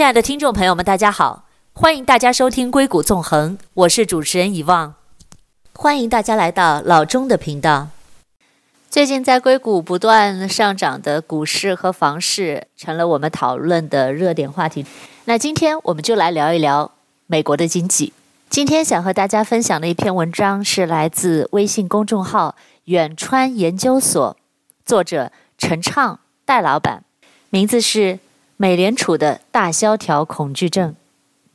亲爱的听众朋友们，大家好，欢迎大家收听《硅谷纵横》，我是主持人遗忘，欢迎大家来到老钟的频道。最近在硅谷不断上涨的股市和房市，成了我们讨论的热点话题。那今天我们就来聊一聊美国的经济。今天想和大家分享的一篇文章是来自微信公众号远川研究所，作者陈畅戴老板，名字是。美联储的大萧条恐惧症。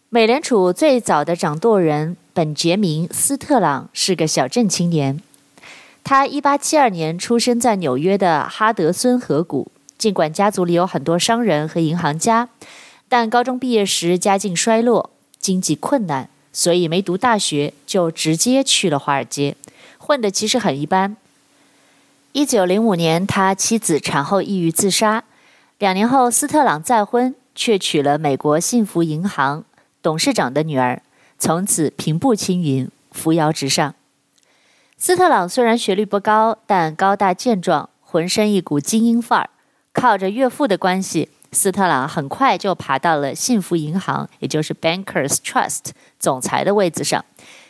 美联储最早的掌舵人本杰明·斯特朗是个小镇青年。他1872年出生在纽约的哈德森河谷。尽管家族里有很多商人和银行家，但高中毕业时家境衰落，经济困难，所以没读大学就直接去了华尔街，混得其实很一般。1905年，他妻子产后抑郁自杀。两年后，斯特朗再婚，却娶了美国幸福银行董事长的女儿，从此平步青云，扶摇直上。斯特朗虽然学历不高，但高大健壮，浑身一股精英范儿。靠着岳父的关系，斯特朗很快就爬到了幸福银行，也就是 Bankers Trust 总裁的位子上，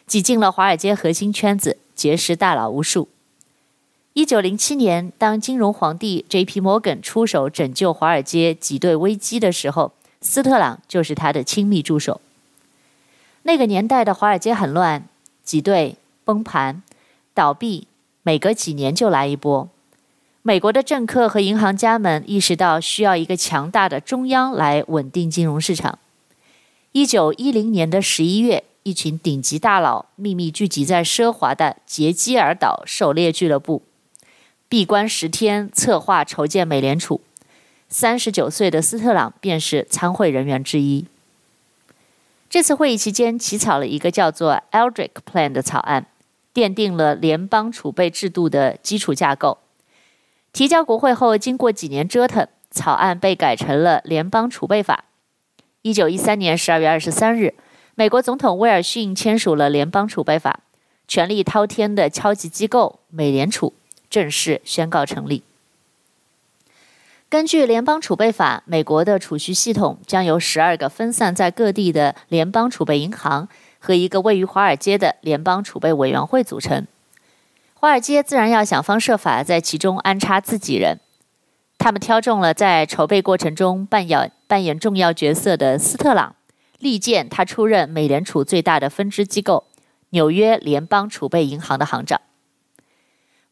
挤进了华尔街核心圈子，结识大佬无数。一九零七年，当金融皇帝 J.P. Morgan 出手拯救华尔街挤兑危机的时候，斯特朗就是他的亲密助手。那个年代的华尔街很乱，挤兑、崩盘、倒闭，每隔几年就来一波。美国的政客和银行家们意识到需要一个强大的中央来稳定金融市场。一九一零年的十一月，一群顶级大佬秘密聚集在奢华的杰基尔岛狩猎俱乐部。闭关十天，策划筹建美联储。三十九岁的斯特朗便是参会人员之一。这次会议期间，起草了一个叫做 Aldrich Plan 的草案，奠定了联邦储备制度的基础架构。提交国会后，经过几年折腾，草案被改成了联邦储备法。一九一三年十二月二十三日，美国总统威尔逊签署了联邦储备法，权力滔天的超级机构美联储。正式宣告成立。根据联邦储备法，美国的储蓄系统将由十二个分散在各地的联邦储备银行和一个位于华尔街的联邦储备委员会组成。华尔街自然要想方设法在其中安插自己人。他们挑中了在筹备过程中扮演扮演重要角色的斯特朗，力荐他出任美联储最大的分支机构——纽约联邦储备银行的行长。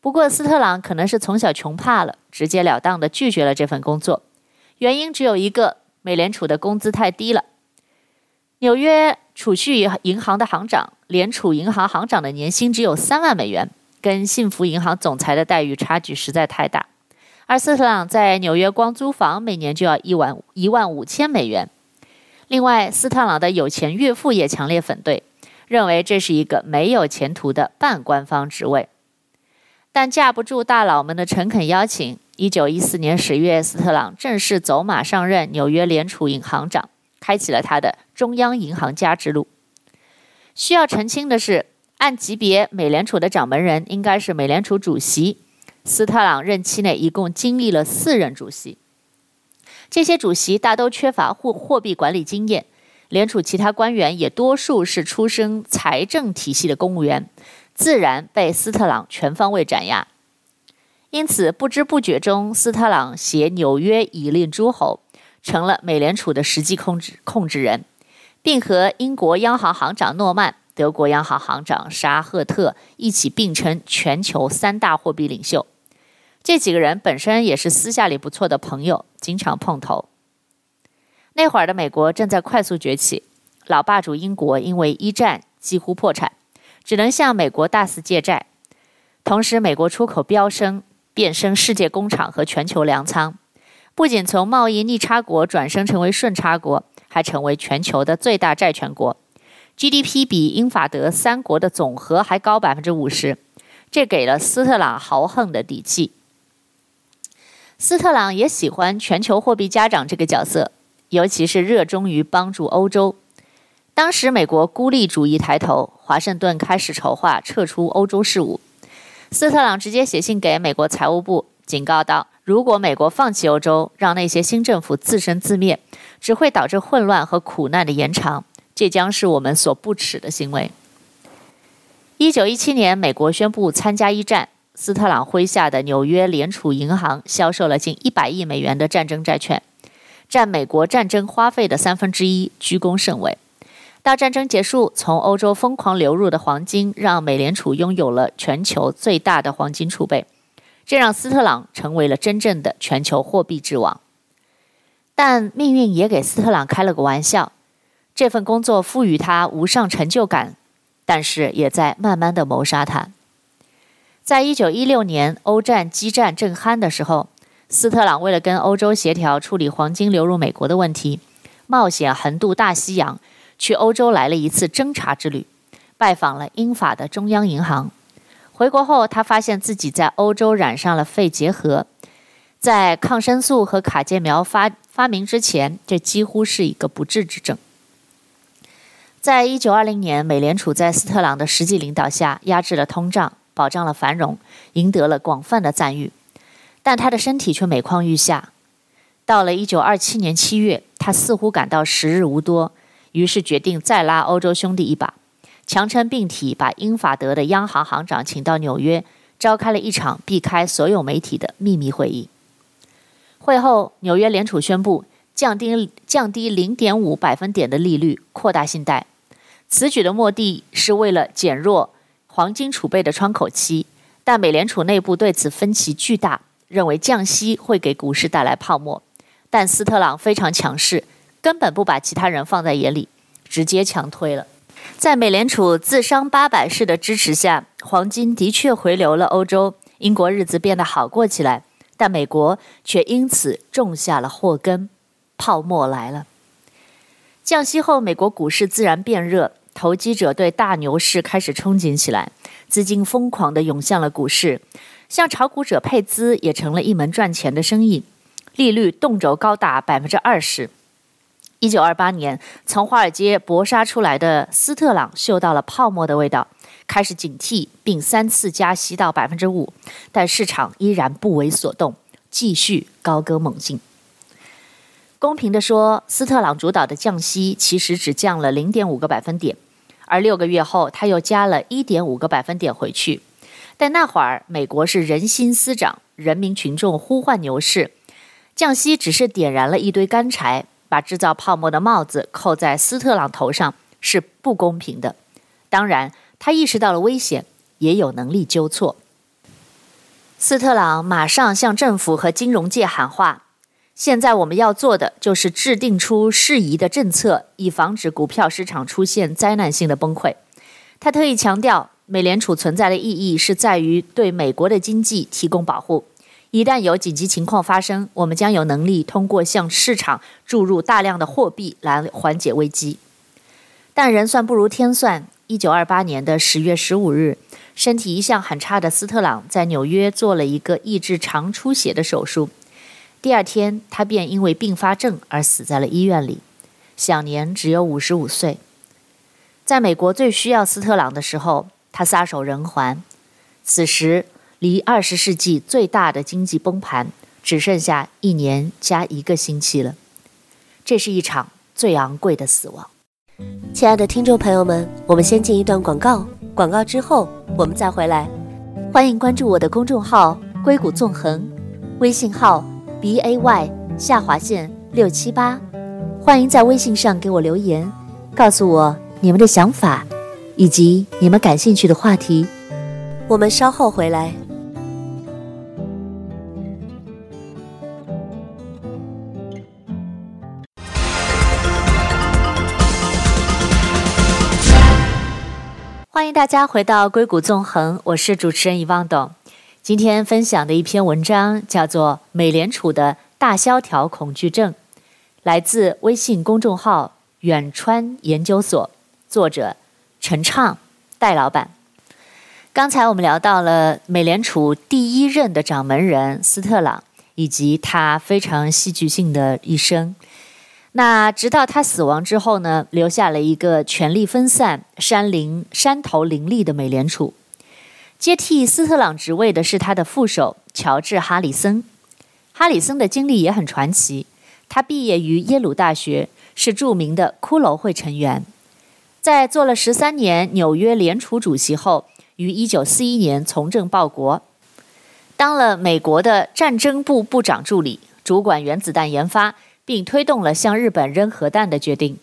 不过，斯特朗可能是从小穷怕了，直截了当地拒绝了这份工作。原因只有一个：美联储的工资太低了。纽约储蓄银行的行长、联储银行行长的年薪只有三万美元，跟幸福银行总裁的待遇差距实在太大。而斯特朗在纽约光租房每年就要一万一万五千美元。另外，斯特朗的有钱岳父也强烈反对，认为这是一个没有前途的半官方职位。但架不住大佬们的诚恳邀请，一九一四年十月，斯特朗正式走马上任纽约联储银行长，开启了他的中央银行家之路。需要澄清的是，按级别，美联储的掌门人应该是美联储主席。斯特朗任期内一共经历了四任主席，这些主席大都缺乏货货币管理经验，联储其他官员也多数是出身财政体系的公务员。自然被斯特朗全方位斩压，因此不知不觉中，斯特朗携纽约以令诸侯，成了美联储的实际控制控制人，并和英国央行行长诺曼、德国央行行长沙赫特一起并称全球三大货币领袖。这几个人本身也是私下里不错的朋友，经常碰头。那会儿的美国正在快速崛起，老霸主英国因为一战几乎破产。只能向美国大肆借债，同时美国出口飙升，变身世界工厂和全球粮仓，不仅从贸易逆差国转身成为顺差国，还成为全球的最大债权国，GDP 比英法德三国的总和还高百分之五十，这给了斯特朗豪横的底气。斯特朗也喜欢全球货币家长这个角色，尤其是热衷于帮助欧洲。当时美国孤立主义抬头，华盛顿开始筹划撤出欧洲事务。斯特朗直接写信给美国财务部，警告道：如果美国放弃欧洲，让那些新政府自生自灭，只会导致混乱和苦难的延长，这将是我们所不耻的行为。一九一七年，美国宣布参加一战，斯特朗麾下的纽约联储银行销售了近一百亿美元的战争债券，占美国战争花费的三分之一，居功甚伟。到战争结束，从欧洲疯狂流入的黄金让美联储拥有了全球最大的黄金储备，这让斯特朗成为了真正的全球货币之王。但命运也给斯特朗开了个玩笑，这份工作赋予他无上成就感。但是也在慢慢的谋杀他。在一九一六年欧战激战正酣的时候，斯特朗为了跟欧洲协调处理黄金流入美国的问题，冒险横渡大西洋，去欧洲来了一次侦察之旅，拜访了英法的中央银行。回国后，他发现自己在欧洲染上了肺结核，在抗生素和卡介苗发发明之前，这几乎是一个不治之症。在一九二零年，美联储在斯特朗的实际领导下压制了通胀，保障了繁荣，赢得了广泛的赞誉。但他的身体却每况愈下。到了一九二七年七月，他似乎感到时日无多，于是决定再拉欧洲兄弟一把，强撑病体，把英法德的央行行长请到纽约，召开了一场避开所有媒体的秘密会议。会后，纽约联储宣布降低降低零点五百分点的利率，扩大信贷。此举的目的是为了减弱黄金储备的窗口期，但美联储内部对此分歧巨大，认为降息会给股市带来泡沫。但斯特朗非常强势，根本不把其他人放在眼里，直接强推了。在美联储自伤八百式的支持下，黄金的确回流了欧洲，英国日子变得好过起来，但美国却因此种下了祸根，泡沫来了。降息后，美国股市自然变热。投机者对大牛市开始憧憬起来，资金疯狂地涌向了股市，向炒股者配资也成了一门赚钱的生意。利率动辄高达百分之二十。一九二八年，从华尔街搏杀出来的斯特朗嗅到了泡沫的味道，开始警惕，并三次加息到百分之五，但市场依然不为所动，继续高歌猛进。公平地说，斯特朗主导的降息其实只降了零点五个百分点，而六个月后他又加了一点五个百分点回去。但那会儿美国是人心思涨，人民群众呼唤牛市，降息只是点燃了一堆干柴，把制造泡沫的帽子扣在斯特朗头上是不公平的。当然，他意识到了危险，也有能力纠错。斯特朗马上向政府和金融界喊话。现在我们要做的就是制定出适宜的政策，以防止股票市场出现灾难性的崩溃。他特意强调，美联储存在的意义是在于对美国的经济提供保护。一旦有紧急情况发生，我们将有能力通过向市场注入大量的货币来缓解危机。但人算不如天算，一九二八年的十月十五日，身体一向很差的斯特朗在纽约做了一个抑制肠出血的手术。第二天，他便因为并发症而死在了医院里，享年只有五十五岁。在美国最需要斯特朗的时候，他撒手人寰。此时，离二十世纪最大的经济崩盘只剩下一年加一个星期了。这是一场最昂贵的死亡。亲爱的听众朋友们，我们先进一段广告，广告之后我们再回来。欢迎关注我的公众号“硅谷纵横”，微信号。b a y 下划线六七八，欢迎在微信上给我留言，告诉我你们的想法，以及你们感兴趣的话题。我们稍后回来。大家回到硅谷纵横，我是主持人遗忘董。今天分享的一篇文章叫做《美联储的大萧条恐惧症》，来自微信公众号远川研究所，作者陈畅，戴老板。刚才我们聊到了美联储第一任的掌门人斯特朗，以及他非常戏剧性的一生。那直到他死亡之后呢，留下了一个权力分散、山林山头林立的美联储。接替斯特朗职位的是他的副手乔治·哈里森。哈里森的经历也很传奇，他毕业于耶鲁大学，是著名的骷髅会成员。在做了十三年纽约联储主席后，于一九四一年从政报国，当了美国的战争部部长助理，主管原子弹研发，并推动了向日本扔核弹的决定。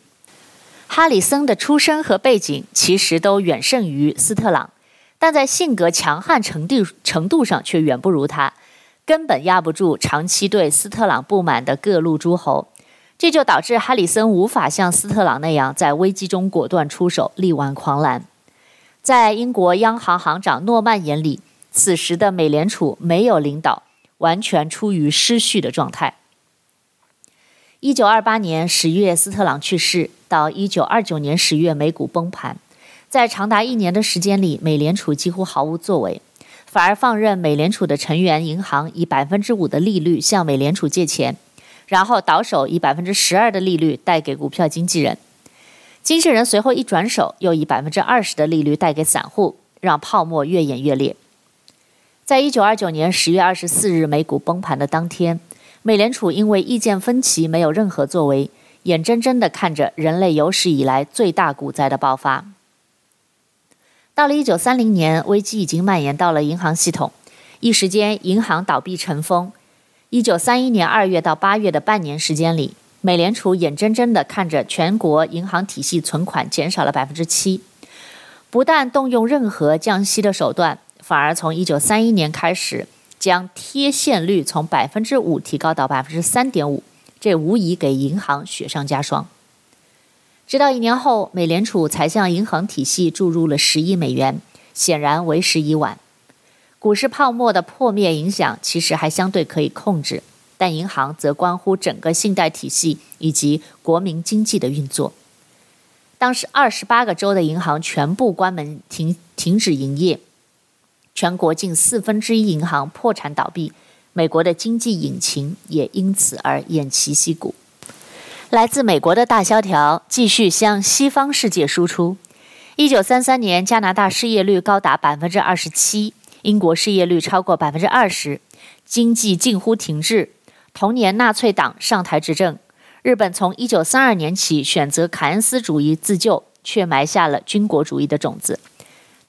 哈里森的出身和背景其实都远胜于斯特朗，但在性格强悍程度程度上却远不如他，根本压不住长期对斯特朗不满的各路诸侯。这就导致哈里森无法像斯特朗那样在危机中果断出手，力挽狂澜。在英国央行行长诺曼眼里，此时的美联储没有领导，完全处于失序的状态。一九二八年十月，斯特朗去世，到一九二九年十月，美股崩盘。在长达一年的时间里，美联储几乎毫无作为，反而放任美联储的成员银行以百分之五的利率向美联储借钱。然后倒手以百分之十二的利率贷给股票经纪人，经纪人随后一转手，又以百分之二十的利率贷给散户，让泡沫越演越烈。在一九二九年十月二十四日美股崩盘的当天，美联储因为意见分歧没有任何作为，眼睁睁地看着人类有史以来最大股灾的爆发。到了一九三零年，危机已经蔓延到了银行系统，一时间银行倒闭成风。一九三一年二月到八月的半年时间里，美联储眼睁睁地看着全国银行体系存款减少了百分之七，不但动用任何降息的手段，反而从一九三一年开始将贴现率从百分之五提高到百分之三点五，这无疑给银行雪上加霜。直到一年后，美联储才向银行体系注入了十亿美元，显然为时已晚。股市泡沫的破灭影响其实还相对可以控制，但银行则关乎整个信贷体系以及国民经济的运作。当时二十八个州的银行全部关门停停止营业，全国近四分之一银行破产倒闭，美国的经济引擎也因此而偃旗息鼓。来自美国的大萧条继续向西方世界输出。一九三三年，加拿大失业率高达百分之二十七。英国失业率超过百分之二十，经济近乎停滞。同年，纳粹党上台执政。日本从一九三二年起选择凯恩斯主义自救，却埋下了军国主义的种子。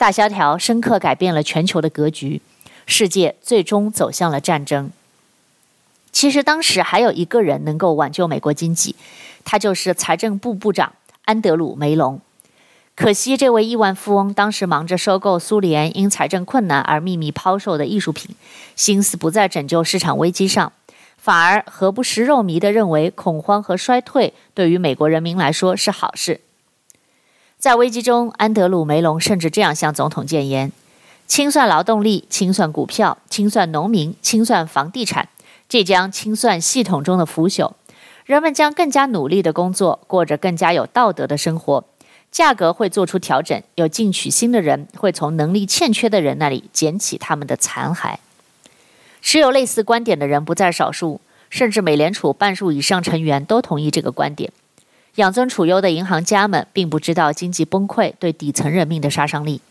大萧条深刻改变了全球的格局，世界最终走向了战争。其实当时还有一个人能够挽救美国经济，他就是财政部部长安德鲁·梅隆。可惜，这位亿万富翁当时忙着收购苏联因财政困难而秘密抛售的艺术品，心思不在拯救市场危机上，反而何不食肉糜地认为恐慌和衰退对于美国人民来说是好事。在危机中，安德鲁·梅隆甚至这样向总统谏言：清算劳动力，清算股票，清算农民，清算房地产，这将清算系统中的腐朽，人们将更加努力地工作，过着更加有道德的生活。价格会做出调整，有进取心的人会从能力欠缺的人那里捡起他们的残骸。持有类似观点的人不在少数，甚至美联储半数以上成员都同意这个观点。养尊处优的银行家们并不知道经济崩溃对底层人民的杀伤力，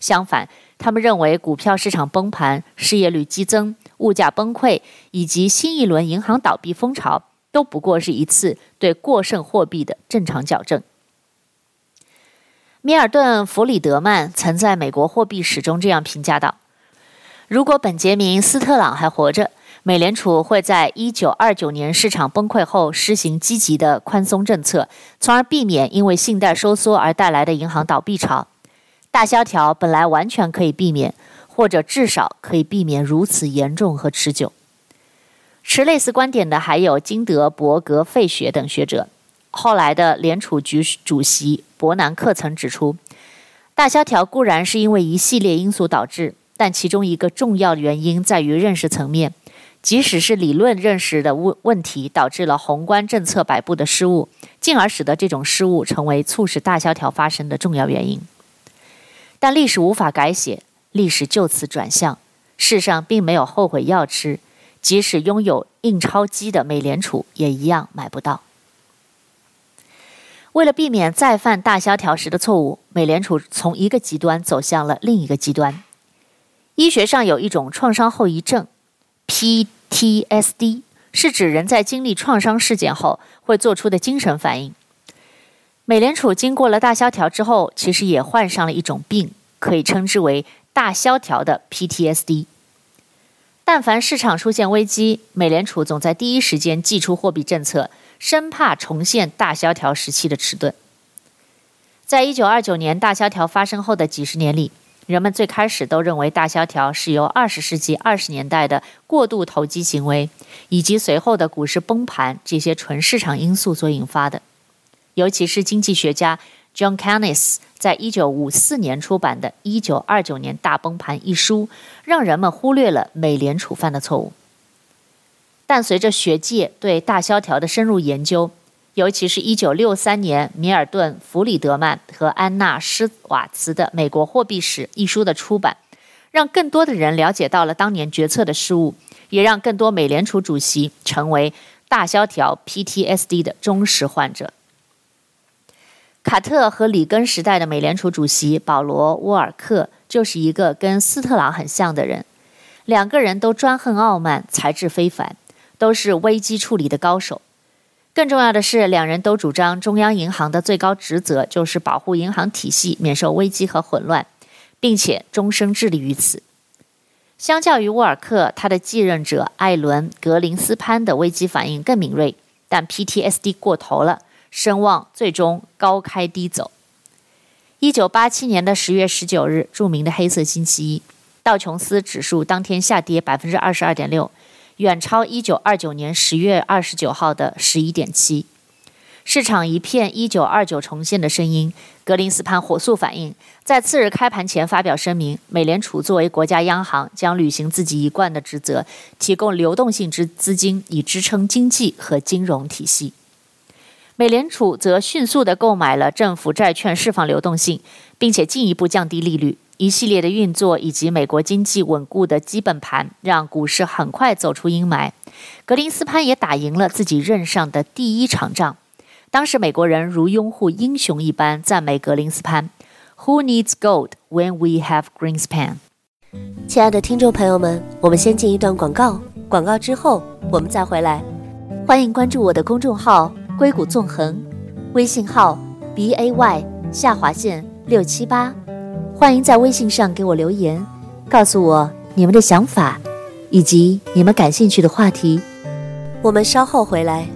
相反，他们认为股票市场崩盘、失业率激增、物价崩溃以及新一轮银行倒闭风潮都不过是一次对过剩货币的正常矫正。米尔顿·弗里德曼曾在美国货币史中这样评价道：“如果本杰明·斯特朗还活着，美联储会在1929年市场崩溃后实行积极的宽松政策，从而避免因为信贷收缩而带来的银行倒闭潮。大萧条本来完全可以避免，或者至少可以避免如此严重和持久。”持类似观点的还有金德伯格费雪等学者。后来的联储局主席伯南克曾指出，大萧条固然是因为一系列因素导致，但其中一个重要原因在于认识层面。即使是理论认识的问问题，导致了宏观政策摆布的失误，进而使得这种失误成为促使大萧条发生的重要原因。但历史无法改写，历史就此转向。世上并没有后悔药吃，即使拥有印钞机的美联储也一样买不到。为了避免再犯大萧条时的错误，美联储从一个极端走向了另一个极端。医学上有一种创伤后遗症，PTSD，是指人在经历创伤事件后会做出的精神反应。美联储经过了大萧条之后，其实也患上了一种病，可以称之为大萧条的 PTSD。但凡市场出现危机，美联储总在第一时间祭出货币政策，生怕重现大萧条时期的迟钝。在一九二九年大萧条发生后的几十年里，人们最开始都认为大萧条是由二十世纪二十年代的过度投机行为以及随后的股市崩盘这些纯市场因素所引发的。尤其是经济学家 John Keynes 在一九五四年出版的《一九二九年大崩盘》一书，让人们忽略了美联储犯的错误。但随着学界对大萧条的深入研究，尤其是一九六三年，米尔顿·弗里德曼和安娜·施瓦茨的《美国货币史》一书的出版，让更多的人了解到了当年决策的失误，也让更多美联储主席成为大萧条 PTSD 的忠实患者。卡特和里根时代的美联储主席保罗·沃尔克就是一个跟斯特朗很像的人，两个人都专横傲慢，才智非凡，都是危机处理的高手。更重要的是，两人都主张中央银行的最高职责就是保护银行体系免受危机和混乱，并且终生致力于此。相较于沃尔克，他的继任者艾伦·格林斯潘的危机反应更敏锐，但 PTSD 过头了，声望最终高开低走。一九八七年的十月十九日，著名的黑色星期一，道琼斯指数当天下跌百分之二十二点六。远超一九二九年十月二十九号的十一点七，市场一片一九二九重现的声音。格林斯潘火速反应，在次日开盘前发表声明：美联储作为国家央行，将履行自己一贯的职责，提供流动性之资金以支撑经济和金融体系。美联储则迅速地购买了政府债券，释放流动性，并且进一步降低利率。一系列的运作以及美国经济稳固的基本盘，让股市很快走出阴霾。格林斯潘也打赢了自己任上的第一场仗。当时美国人如拥护英雄一般赞美格林斯潘：“Who needs gold when we have Greenspan？” 亲爱的听众朋友们，我们先进一段广告，广告之后我们再回来。欢迎关注我的公众号“硅谷纵横”，微信号 b a y 下划线六七八。欢迎在微信上给我留言，告诉我你们的想法，以及你们感兴趣的话题。我们稍后回来。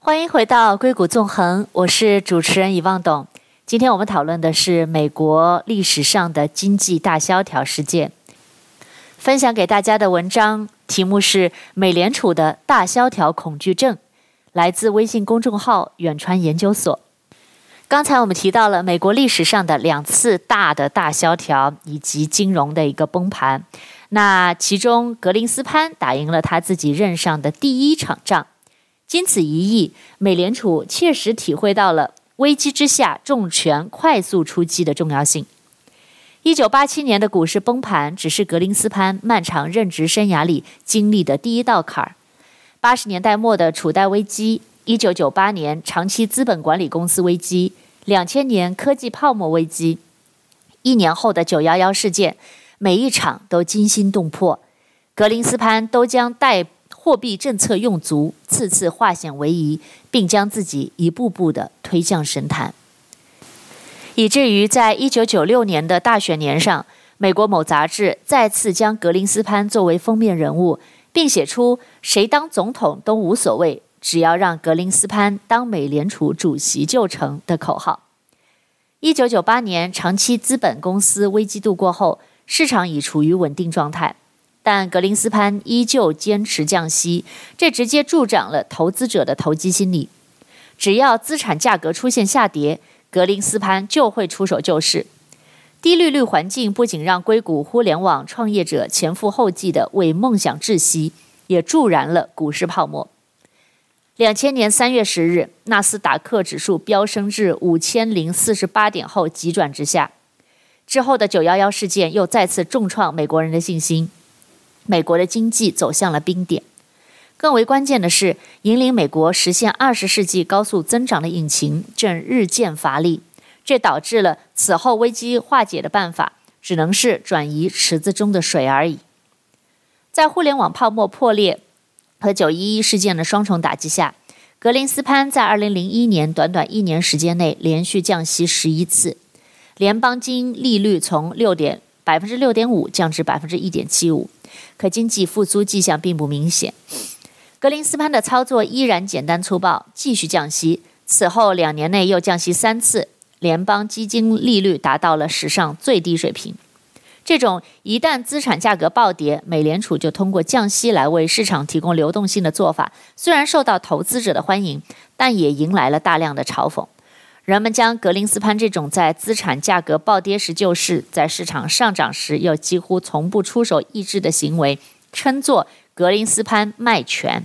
欢迎回到硅谷纵横，我是主持人遗忘董。今天我们讨论的是美国历史上的经济大萧条事件。分享给大家的文章题目是《美联储的大萧条恐惧症》，来自微信公众号远川研究所。刚才我们提到了美国历史上的两次大的大萧条以及金融的一个崩盘，那其中格林斯潘打赢了他自己任上的第一场仗。经此一役，美联储确实体会到了危机之下重拳快速出击的重要性。一九八七年的股市崩盘，只是格林斯潘漫长任职生涯里经历的第一道坎儿。八十年代末的储贷危机，一九九八年长期资本管理公司危机，两千年科技泡沫危机，一年后的九幺幺事件，每一场都惊心动魄。格林斯潘都将贷货币政策用足，次次化险为夷，并将自己一步步地推向神坛。以至于在一九九六年的大选年上，美国某杂志再次将格林斯潘作为封面人物，并写出“谁当总统都无所谓，只要让格林斯潘当美联储主席就成”的口号。一九九八年长期资本公司危机度过后，市场已处于稳定状态，但格林斯潘依旧坚持降息，这直接助长了投资者的投机心理。只要资产价格出现下跌，格林斯潘就会出手救市。低利率环境不仅让硅谷互联网创业者前赴后继地为梦想窒息，也助燃了股市泡沫。两千年三月十日，纳斯达克指数飙升至五千零四十八点后急转直下。之后的九幺幺事件又再次重创美国人的信心，美国的经济走向了冰点。更为关键的是，引领美国实现二十世纪高速增长的引擎正日渐乏力，这导致了此后危机化解的办法只能是转移池子中的水而已。在互联网泡沫破裂和九一一事件的双重打击下，格林斯潘在二零零一年短短一年时间内连续降息十一次，联邦基金利率从六点百分之六点五降至百分之一点七五，可经济复苏迹象并不明显。格林斯潘的操作依然简单粗暴，继续降息。此后两年内又降息三次，联邦基金利率达到了史上最低水平。这种一旦资产价格暴跌，美联储就通过降息来为市场提供流动性的做法，虽然受到投资者的欢迎，但也迎来了大量的嘲讽。人们将格林斯潘这种在资产价格暴跌时救市，在市场上涨时又几乎从不出手抑制的行为，称作。格林斯潘卖权，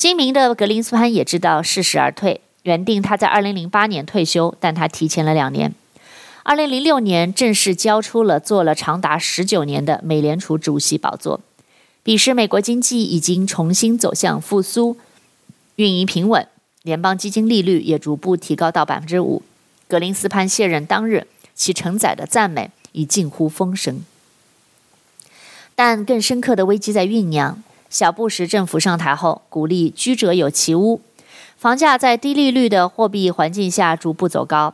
精明的格林斯潘也知道适时而退。原定他在二零零八年退休，但他提前了两年。二零零六年正式交出了做了长达十九年的美联储主席宝座。彼时，美国经济已经重新走向复苏，运营平稳，联邦基金利率也逐步提高到百分之五。格林斯潘卸任当日，其承载的赞美已近乎风神。但更深刻的危机在酝酿。小布什政府上台后，鼓励居者有其屋，房价在低利率的货币环境下逐步走高。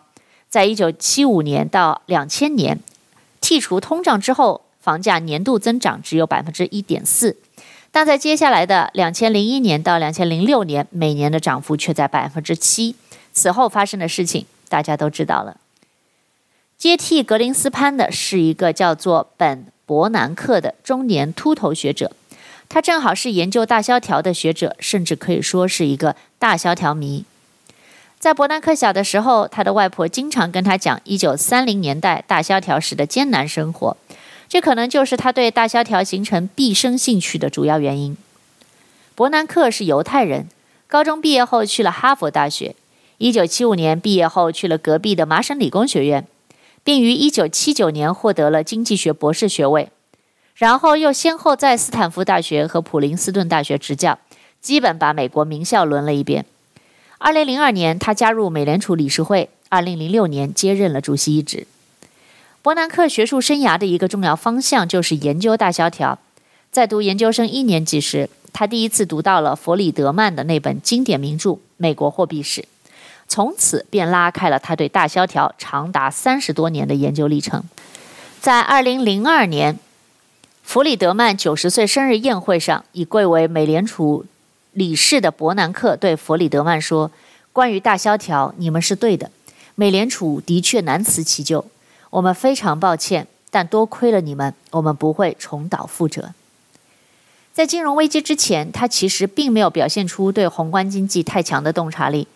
在一九七五年到两千年，剔除通胀之后，房价年度增长只有百分之一点四，但在接下来的两千零一年到两千零六年，每年的涨幅却在百分之七。此后发生的事情，大家都知道了。接替格林斯潘的是一个叫做本。伯南克的中年秃头学者，他正好是研究大萧条的学者，甚至可以说是一个大萧条迷。在伯南克小的时候，他的外婆经常跟他讲1930年代大萧条时的艰难生活，这可能就是他对大萧条形成毕生兴趣的主要原因。伯南克是犹太人，高中毕业后去了哈佛大学，1975年毕业后去了隔壁的麻省理工学院。并于1979年获得了经济学博士学位，然后又先后在斯坦福大学和普林斯顿大学执教，基本把美国名校轮了一遍。2002年，他加入美联储理事会，2006年接任了主席一职。伯南克学术生涯的一个重要方向就是研究大萧条。在读研究生一年级时，他第一次读到了弗里德曼的那本经典名著《美国货币史》。从此便拉开了他对大萧条长达三十多年的研究历程。在二零零二年，弗里德曼九十岁生日宴会上，已贵为美联储理事的伯南克对弗里德曼说：“关于大萧条，你们是对的，美联储的确难辞其咎。我们非常抱歉，但多亏了你们，我们不会重蹈覆辙。”在金融危机之前，他其实并没有表现出对宏观经济太强的洞察力。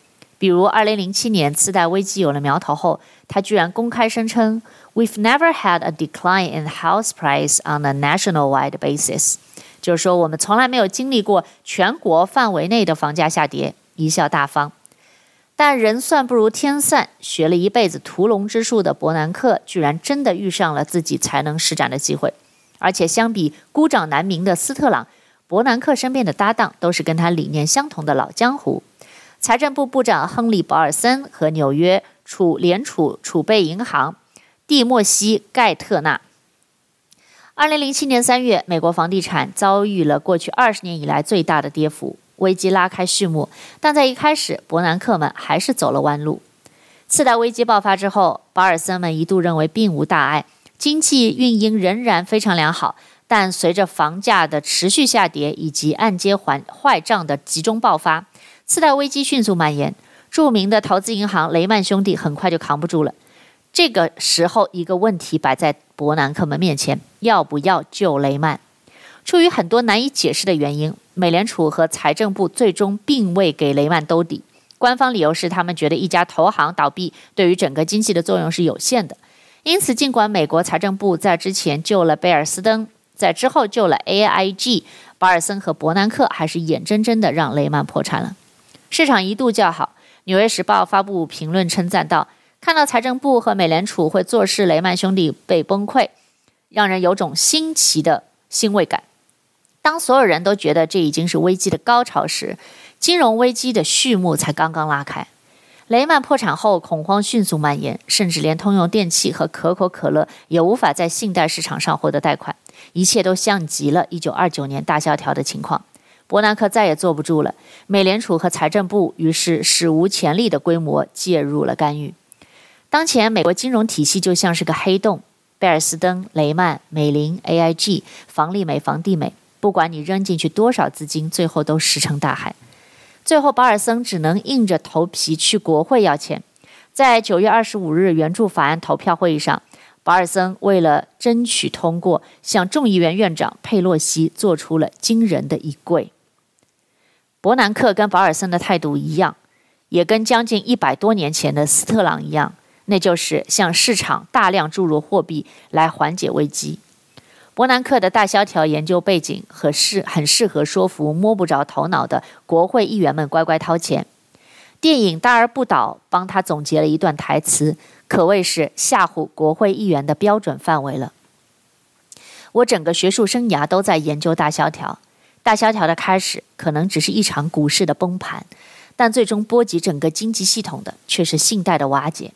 比如，二零零七年次贷危机有了苗头后，他居然公开声称：“We've never had a decline in house price on a national-wide basis。”就是说，我们从来没有经历过全国范围内的房价下跌，贻笑大方。但人算不如天算，学了一辈子屠龙之术的伯南克，居然真的遇上了自己才能施展的机会。而且，相比孤掌难鸣的斯特朗，伯南克身边的搭档都是跟他理念相同的老江湖。财政部部长亨利·保尔森和纽约储联储储备银行蒂莫西·盖特纳。二零零七年三月，美国房地产遭遇了过去二十年以来最大的跌幅，危机拉开序幕。但在一开始，伯南克们还是走了弯路。次贷危机爆发之后，保尔森们一度认为并无大碍，经济运营仍然非常良好。但随着房价的持续下跌以及按揭还坏账的集中爆发，次贷危机迅速蔓延，著名的投资银行雷曼兄弟很快就扛不住了。这个时候，一个问题摆在伯南克们面前：要不要救雷曼？出于很多难以解释的原因，美联储和财政部最终并未给雷曼兜底。官方理由是，他们觉得一家投行倒闭对于整个经济的作用是有限的。因此，尽管美国财政部在之前救了贝尔斯登，在之后救了 AIG，保尔森和伯南克还是眼睁睁地让雷曼破产了。市场一度叫好，《纽约时报》发布评论称赞道：“看到财政部和美联储会坐视雷曼兄弟被崩溃，让人有种新奇的欣慰感。”当所有人都觉得这已经是危机的高潮时，金融危机的序幕才刚刚拉开。雷曼破产后，恐慌迅速蔓延，甚至连通用电气和可口可乐也无法在信贷市场上获得贷款，一切都像极了1929年大萧条的情况。伯南克再也坐不住了，美联储和财政部于是史无前例的规模介入了干预。当前美国金融体系就像是个黑洞，贝尔斯登、雷曼、美林、AIG、房利美、房地美。不管你扔进去多少资金，最后都石沉大海。最后，保尔森只能硬着头皮去国会要钱。在九月二十五日援助法案投票会议上，保尔森为了争取通过，向众议院院长佩洛西做出了惊人的一跪。伯南克跟保尔森的态度一样，也跟将近一百多年前的斯特朗一样，那就是向市场大量注入货币来缓解危机。伯南克的大萧条研究背景和适很适合说服摸不着头脑的国会议员们乖乖掏钱。电影《大而不倒》帮他总结了一段台词，可谓是吓唬国会议员的标准范围了。我整个学术生涯都在研究大萧条，大萧条的开始可能只是一场股市的崩盘，但最终波及整个经济系统的却是信贷的瓦解。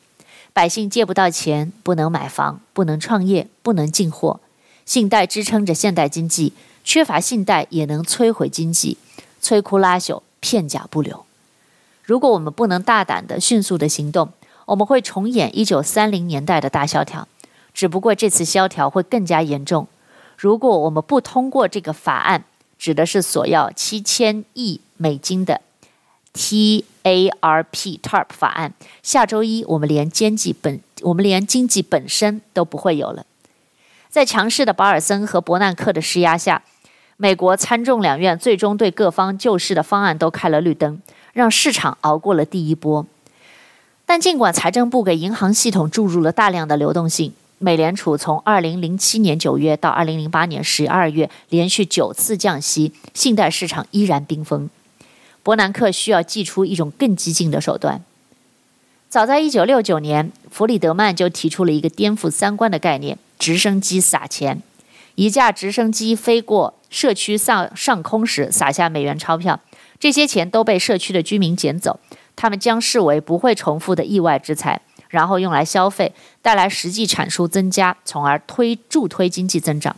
百姓借不到钱，不能买房，不能创业，不能进货。信贷支撑着现代经济，缺乏信贷也能摧毁经济，摧枯拉朽，片甲不留。如果我们不能大胆地、迅速地行动，我们会重演一九三零年代的大萧条，只不过这次萧条会更加严重。如果我们不通过这个法案，指的是索要七千亿美金的 TARP TARP 法案，下周一我们连经济本我们连经济本身都不会有了。在强势的保尔森和伯南克的施压下，美国参众两院最终对各方救市的方案都开了绿灯，让市场熬过了第一波。但尽管财政部给银行系统注入了大量的流动性，美联储从2007年9月到2008年12月连续九次降息，信贷市场依然冰封。伯南克需要祭出一种更激进的手段。早在1969年，弗里德曼就提出了一个颠覆三观的概念。直升机撒钱，一架直升机飞过社区上上空时撒下美元钞票，这些钱都被社区的居民捡走，他们将视为不会重复的意外之财，然后用来消费，带来实际产出增加，从而推助推经济增长。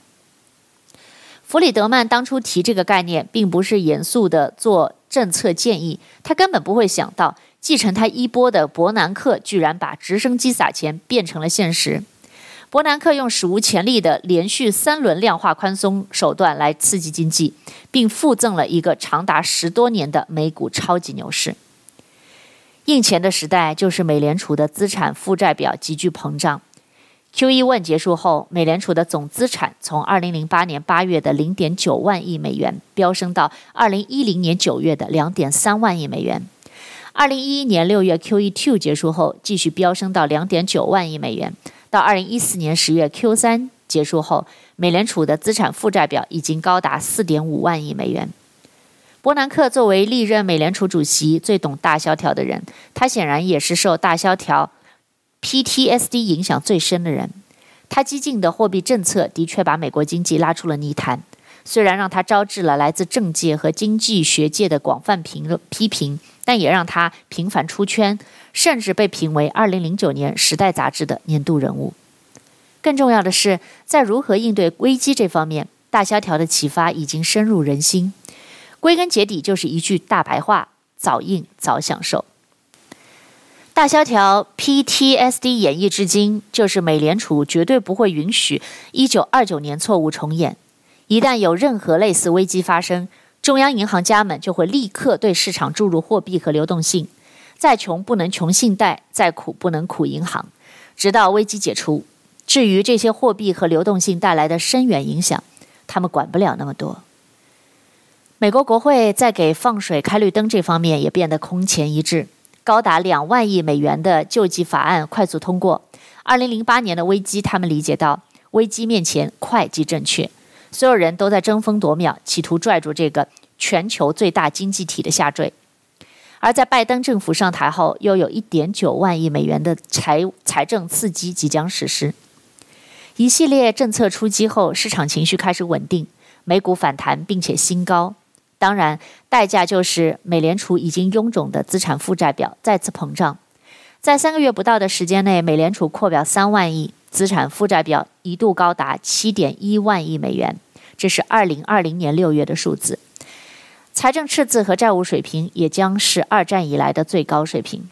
弗里德曼当初提这个概念，并不是严肃地做政策建议，他根本不会想到继承他衣钵的伯南克居然把直升机撒钱变成了现实。伯南克用史无前例的连续三轮量化宽松手段来刺激经济，并附赠了一个长达十多年的美股超级牛市。印钱的时代就是美联储的资产负债表急剧膨胀。QE1 结束后，美联储的总资产从2008年8月的0.9万亿美元飙升到2010年9月的2.3万亿美元。2011年6月 QE2 结束后，继续飙升到2.9万亿美元。到二零一四年十月 Q 三结束后，美联储的资产负债表已经高达四点五万亿美元。伯南克作为历任美联储主席，最懂大萧条的人，他显然也是受大萧条 PTSD 影响最深的人。他激进的货币政策的确把美国经济拉出了泥潭，虽然让他招致了来自政界和经济学界的广泛评论批评，但也让他频繁出圈。甚至被评为二零零九年《时代》杂志的年度人物。更重要的是，在如何应对危机这方面，大萧条的启发已经深入人心。归根结底，就是一句大白话：早印早享受。大萧条 PTSD 演绎至今，就是美联储绝对不会允许一九二九年错误重演。一旦有任何类似危机发生，中央银行家们就会立刻对市场注入货币和流动性。再穷不能穷信贷，再苦不能苦银行，直到危机解除。至于这些货币和流动性带来的深远影响，他们管不了那么多。美国国会在给放水开绿灯这方面也变得空前一致，高达两万亿美元的救济法案快速通过。二零零八年的危机，他们理解到危机面前快即正确，所有人都在争分夺秒，企图拽住这个全球最大经济体的下坠。而在拜登政府上台后，又有一点九万亿美元的财财政刺激即将实施。一系列政策出击后，市场情绪开始稳定，美股反弹并且新高。当然，代价就是美联储已经臃肿的资产负债表再次膨胀。在三个月不到的时间内，美联储扩表三万亿，资产负债表一度高达七点一万亿美元，这是二零二零年六月的数字。财政赤字和债务水平也将是二战以来的最高水平。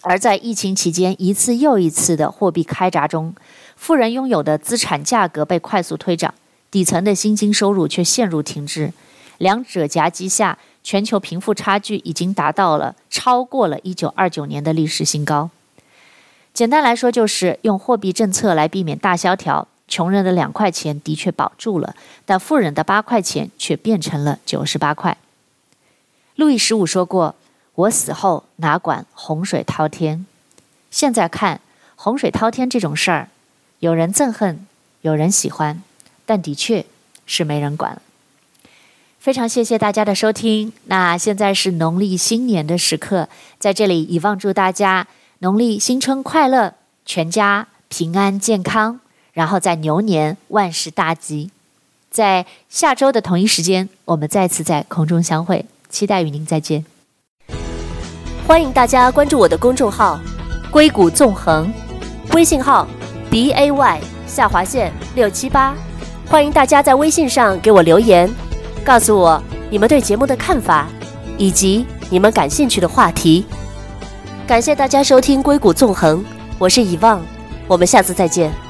而在疫情期间一次又一次的货币开闸中，富人拥有的资产价格被快速推涨，底层的薪金收入却陷入停滞。两者夹击下，全球贫富差距已经达到了超过了一九二九年的历史新高。简单来说，就是用货币政策来避免大萧条。穷人的两块钱的确保住了，但富人的八块钱却变成了九十八块。路易十五说过：“我死后哪管洪水滔天。”现在看洪水滔天这种事儿，有人憎恨，有人喜欢，但的确是没人管了。非常谢谢大家的收听。那现在是农历新年的时刻，在这里以望祝大家农历新春快乐，全家平安健康，然后在牛年万事大吉。在下周的同一时间，我们再次在空中相会，期待与您再见。欢迎大家关注我的公众号“硅谷纵横”，微信号 b a y 下划线六七八。欢迎大家在微信上给我留言。告诉我你们对节目的看法，以及你们感兴趣的话题。感谢大家收听《硅谷纵横》，我是遗忘，我们下次再见。